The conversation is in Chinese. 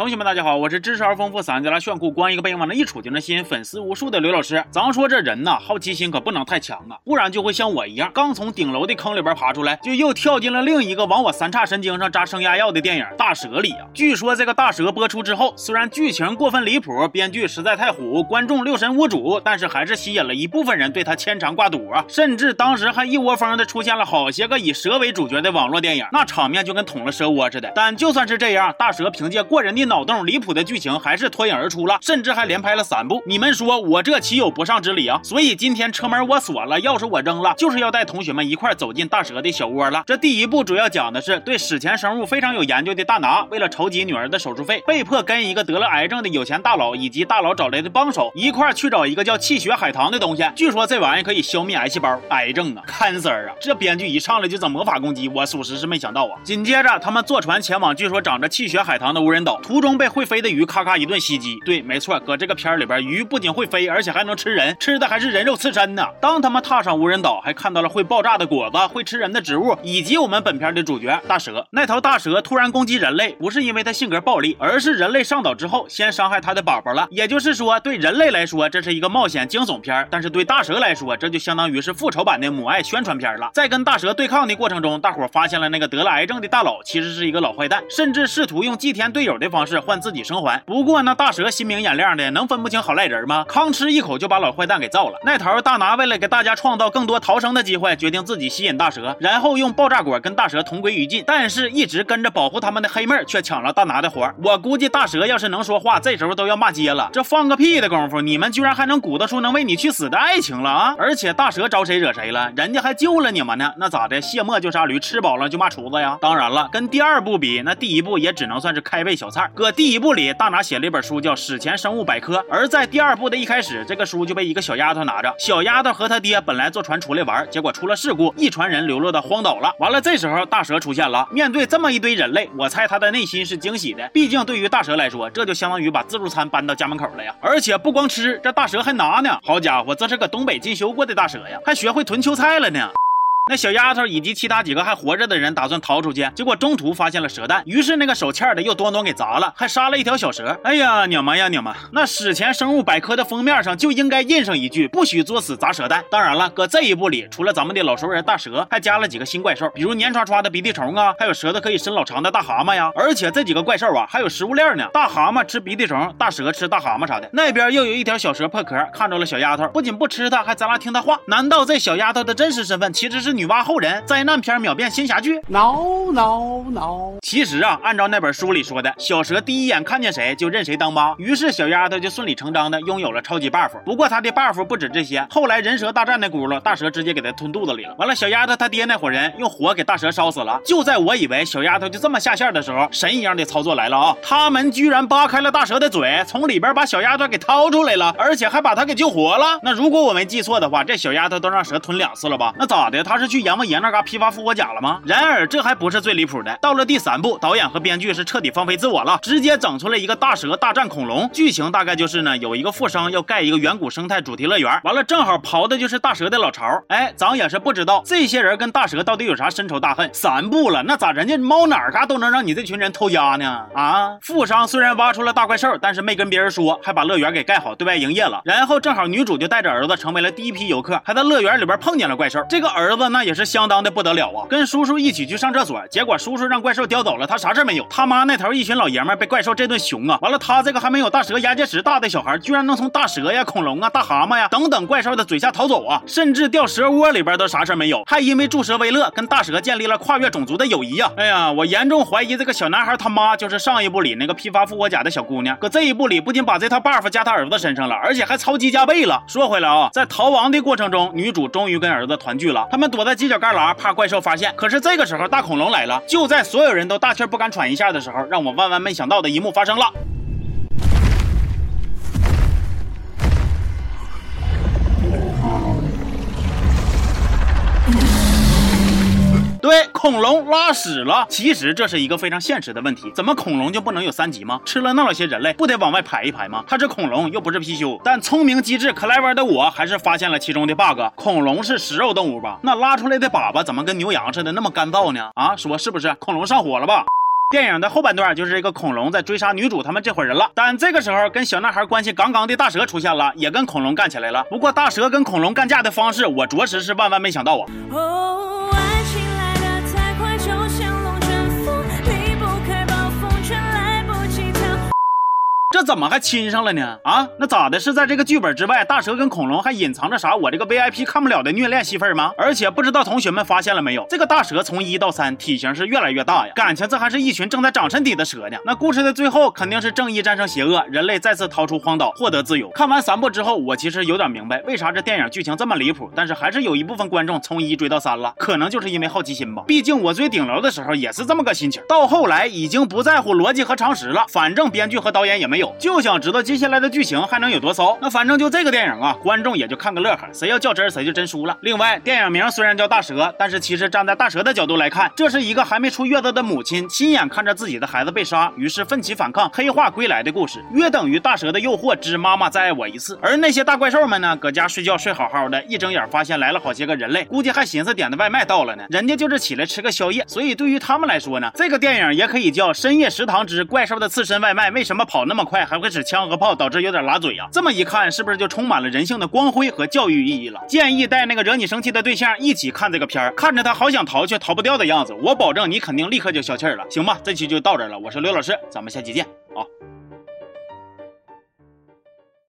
同学们，大家好，我是知识而丰富、嗓音贼拉炫酷、光一个背影往那一杵就能吸引粉丝无数的刘老师。咱说这人呐，好奇心可不能太强啊，不然就会像我一样，刚从顶楼的坑里边爬出来，就又跳进了另一个往我三叉神经上扎升压药的电影《大蛇》里啊。据说这个《大蛇》播出之后，虽然剧情过分离谱，编剧实在太虎，观众六神无主，但是还是吸引了一部分人对他牵肠挂肚啊。甚至当时还一窝蜂的出现了好些个以蛇为主角的网络电影，那场面就跟捅了蛇窝似的。但就算是这样，《大蛇》凭借过人的脑洞、离谱的剧情，还是脱颖而出了，甚至还连拍了三部。你们说我这岂有不上之理啊？所以今天车门我锁了，钥匙我扔了，就是要带同学们一块走进大蛇的小窝了。这第一部主要讲的是对史前生物非常有研究的大拿，为了筹集女儿的手术费，被迫跟一个得了癌症的有钱大佬以及大佬找来的帮手一块去找一个叫气血海棠的东西。据说这玩意可以消灭癌细胞，癌症啊，cancer 啊。这编剧一上来就整魔法攻击，我属实是没想到啊。紧接着他们坐船前往据说长着气血海棠的无人岛，途中被会飞的鱼。咔咔一顿袭击，对，没错，搁这个片里边，鱼不仅会飞，而且还能吃人，吃的还是人肉刺身呢。当他们踏上无人岛，还看到了会爆炸的果子、会吃人的植物，以及我们本片的主角大蛇。那头大蛇突然攻击人类，不是因为它性格暴力，而是人类上岛之后先伤害它的宝宝了。也就是说，对人类来说这是一个冒险惊悚片，但是对大蛇来说，这就相当于是复仇版的母爱宣传片了。在跟大蛇对抗的过程中，大伙发现了那个得了癌症的大佬其实是一个老坏蛋，甚至试图用祭天队友的方方式换自己生还。不过那大蛇心明眼亮的，能分不清好赖人吗？吭哧一口就把老坏蛋给造了。那头大拿为了给大家创造更多逃生的机会，决定自己吸引大蛇，然后用爆炸果跟大蛇同归于尽。但是，一直跟着保护他们的黑妹却抢了大拿的活。我估计大蛇要是能说话，这时候都要骂街了。这放个屁的功夫，你们居然还能鼓捣出能为你去死的爱情了啊！而且大蛇招谁惹谁了？人家还救了你们呢。那咋的？卸磨就杀驴，吃饱了就骂厨子呀？当然了，跟第二部比，那第一部也只能算是开胃小菜。搁第一部里，大拿写了一本书叫《史前生物百科》，而在第二部的一开始，这个书就被一个小丫头拿着。小丫头和她爹本来坐船出来玩，结果出了事故，一船人流落到荒岛了。完了，这时候大蛇出现了，面对这么一堆人类，我猜他的内心是惊喜的。毕竟对于大蛇来说，这就相当于把自助餐搬到家门口了呀。而且不光吃，这大蛇还拿呢。好家伙，这是搁东北进修过的大蛇呀，还学会囤秋菜了呢。那小丫头以及其他几个还活着的人打算逃出去，结果中途发现了蛇蛋，于是那个手欠的又端端给砸了，还杀了一条小蛇。哎呀，娘们呀娘们！那史前生物百科的封面上就应该印上一句：不许作死砸蛇蛋。当然了，搁这一部里，除了咱们的老熟人大蛇，还加了几个新怪兽，比如黏刷刷的鼻涕虫啊，还有舌头可以伸老长的大蛤蟆呀。而且这几个怪兽啊，还有食物链呢，大蛤蟆吃鼻涕虫，大蛇吃大蛤蟆啥的。那边又有一条小蛇破壳，看着了小丫头，不仅不吃它，还咱俩听它话。难道这小丫头的真实身份其实是女娲后人？灾难片秒变仙侠剧？No No No！其实啊，按照那本书里说的，小蛇第一眼看见谁就认谁当妈，于是小丫头就顺理成章的拥有了超级 buff。不过她的 buff 不止这些，后来人蛇大战那轱辘，大蛇直接给她吞肚子里了。完了，小丫头她爹那伙人用火给大蛇烧死了。就在我以为小丫头就这么下线的时候，神一样的操作来了啊！他们居然扒开了大蛇的嘴，从里边把小丫头给掏出来了，而且还把她给救活了。那如果我没记错的话，这小丫头都让蛇吞两次了吧？那咋的？她是去阎王爷那嘎批发复活甲了吗？然而这还不是最离谱的，到了第三部，导演和编剧是彻底放飞自我了，直接整出了一个大蛇大战恐龙。剧情大概就是呢，有一个富商要盖一个远古生态主题乐园，完了正好刨的就是大蛇的老巢。哎，咱也是不知道这些人跟大蛇到底有啥深仇大恨。三部了，那咋人家猫哪嘎都能让你这群人偷家呢？啊，富商虽然挖出了大怪兽，但是没跟别人说，还把乐园给盖好，对外营业了。然后正好女主就带着儿子成为了第一批游客，还在乐园里边碰见了怪兽。这个儿子那也是相当的不得了啊，跟叔叔一起去上厕所，结果叔叔让怪兽叼走了，他啥事没有。他妈那头一群老爷们被怪兽这顿熊啊，完了他这个还没有大蛇牙结石大的小孩，居然能从大蛇呀、恐龙啊、大蛤蟆呀等等怪兽的嘴下逃走啊，甚至掉蛇窝里边都啥事没有，还因为助蛇为乐，跟大蛇建立了跨越种族的友谊呀。哎呀，我严重怀疑这个小男孩他妈就是上一部里那个批发复活甲的小姑娘，搁这一部里不仅把这套 buff 加他儿子身上了，而且还超级加倍了。说回来啊，在逃亡的过程中，女主终于跟儿子团聚了，他们躲在犄角旮旯，怕怪兽发现。可是这个时候，大恐龙来了。就在所有人都大气不敢喘一下的时候，让我万万没想到的一幕发生了。对，恐龙拉屎了。其实这是一个非常现实的问题，怎么恐龙就不能有三级吗？吃了那么些人类，不得往外排一排吗？它是恐龙，又不是貔貅。但聪明机智、clever 的我还是发现了其中的 bug。恐龙是食肉动物吧？那拉出来的粑粑怎么跟牛羊似的那么干燥呢？啊，说是不是？恐龙上火了吧？电影的后半段就是这个恐龙在追杀女主他们这伙人了，但这个时候跟小男孩关系杠杠的大蛇出现了，也跟恐龙干起来了。不过大蛇跟恐龙干架的方式，我着实是万万没想到啊！这怎么还亲上了呢？啊，那咋的？是在这个剧本之外，大蛇跟恐龙还隐藏着啥我这个 VIP 看不了的虐恋戏份吗？而且不知道同学们发现了没有，这个大蛇从一到三体型是越来越大呀，感情这还是一群正在长身体的蛇呢。那故事的最后肯定是正义战胜邪恶，人类再次逃出荒岛，获得自由。看完三部之后，我其实有点明白为啥这电影剧情这么离谱，但是还是有一部分观众从一追到三了，可能就是因为好奇心吧。毕竟我追顶楼的时候也是这么个心情，到后来已经不在乎逻辑和常识了，反正编剧和导演也没有，就想知道。接下来的剧情还能有多骚？那反正就这个电影啊，观众也就看个乐呵，谁要较真谁就真输了。另外，电影名虽然叫大蛇，但是其实站在大蛇的角度来看，这是一个还没出月子的母亲亲眼看着自己的孩子被杀，于是奋起反抗，黑化归来的故事，约等于大蛇的诱惑之妈妈再爱我一次。而那些大怪兽们呢，搁家睡觉睡好好的，一睁眼发现来了好些个人类，估计还寻思点的外卖到了呢，人家就是起来吃个宵夜。所以对于他们来说呢，这个电影也可以叫《深夜食堂之怪兽的刺身外卖为什么跑那么快，快还会使枪》。和炮导致有点拉嘴呀，这么一看，是不是就充满了人性的光辉和教育意义了？建议带那个惹你生气的对象一起看这个片儿，看着他好想逃却逃不掉的样子，我保证你肯定立刻就消气儿了，行吧？这期就到这儿了，我是刘老师，咱们下期见。啊